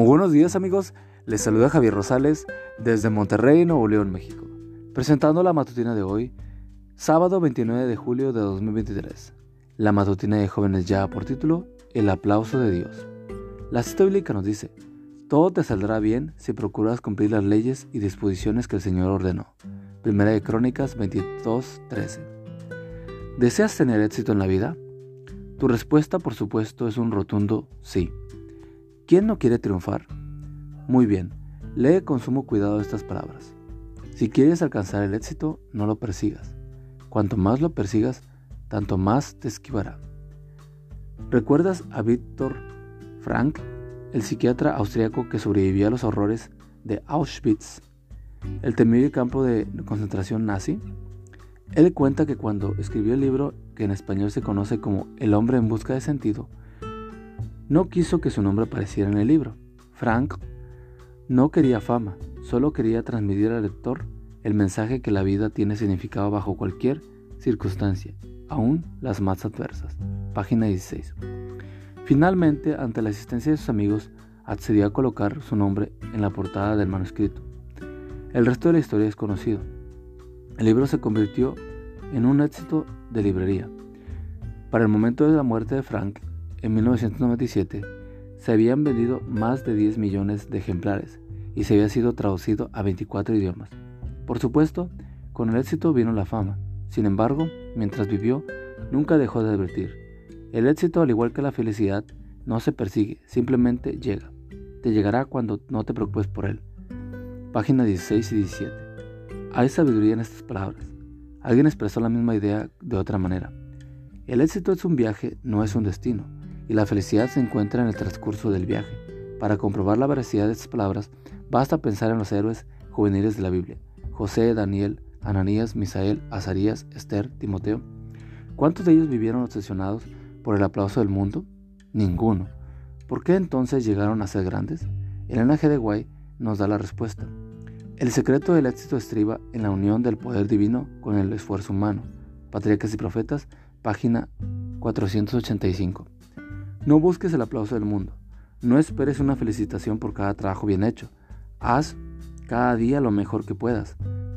Muy buenos días amigos, les saluda Javier Rosales desde Monterrey, Nuevo León, México, presentando la matutina de hoy, sábado 29 de julio de 2023. La matutina de jóvenes ya por título, El aplauso de Dios. La cita bíblica nos dice, todo te saldrá bien si procuras cumplir las leyes y disposiciones que el Señor ordenó. Primera de Crónicas 22:13. ¿Deseas tener éxito en la vida? Tu respuesta, por supuesto, es un rotundo sí. ¿Quién no quiere triunfar? Muy bien, lee con sumo cuidado estas palabras. Si quieres alcanzar el éxito, no lo persigas. Cuanto más lo persigas, tanto más te esquivará. ¿Recuerdas a Víctor Frank, el psiquiatra austriaco que sobrevivió a los horrores de Auschwitz, el temible campo de concentración nazi? Él cuenta que cuando escribió el libro que en español se conoce como El hombre en busca de sentido, no quiso que su nombre apareciera en el libro. Frank no quería fama, solo quería transmitir al lector el mensaje que la vida tiene significado bajo cualquier circunstancia, aún las más adversas. Página 16. Finalmente, ante la asistencia de sus amigos, accedió a colocar su nombre en la portada del manuscrito. El resto de la historia es conocido. El libro se convirtió en un éxito de librería. Para el momento de la muerte de Frank, en 1997 se habían vendido más de 10 millones de ejemplares y se había sido traducido a 24 idiomas. Por supuesto, con el éxito vino la fama. Sin embargo, mientras vivió, nunca dejó de advertir. El éxito, al igual que la felicidad, no se persigue, simplemente llega. Te llegará cuando no te preocupes por él. Página 16 y 17. Hay sabiduría en estas palabras. Alguien expresó la misma idea de otra manera. El éxito es un viaje, no es un destino y la felicidad se encuentra en el transcurso del viaje. Para comprobar la veracidad de estas palabras, basta pensar en los héroes juveniles de la Biblia, José, Daniel, Ananías, Misael, Azarías, Esther, Timoteo. ¿Cuántos de ellos vivieron obsesionados por el aplauso del mundo? Ninguno. ¿Por qué entonces llegaron a ser grandes? El G. de Guay nos da la respuesta. El secreto del éxito estriba en la unión del poder divino con el esfuerzo humano. Patriarcas y Profetas, página 485. No busques el aplauso del mundo. No esperes una felicitación por cada trabajo bien hecho. Haz cada día lo mejor que puedas,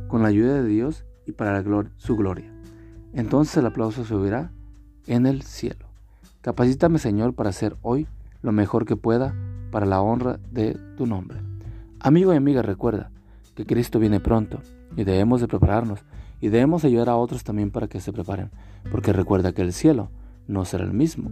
con la ayuda de Dios y para su gloria. Entonces el aplauso se oirá en el cielo. Capacítame, Señor, para hacer hoy lo mejor que pueda para la honra de tu nombre. Amigo y amiga, recuerda que Cristo viene pronto y debemos de prepararnos y debemos ayudar a otros también para que se preparen, porque recuerda que el cielo no será el mismo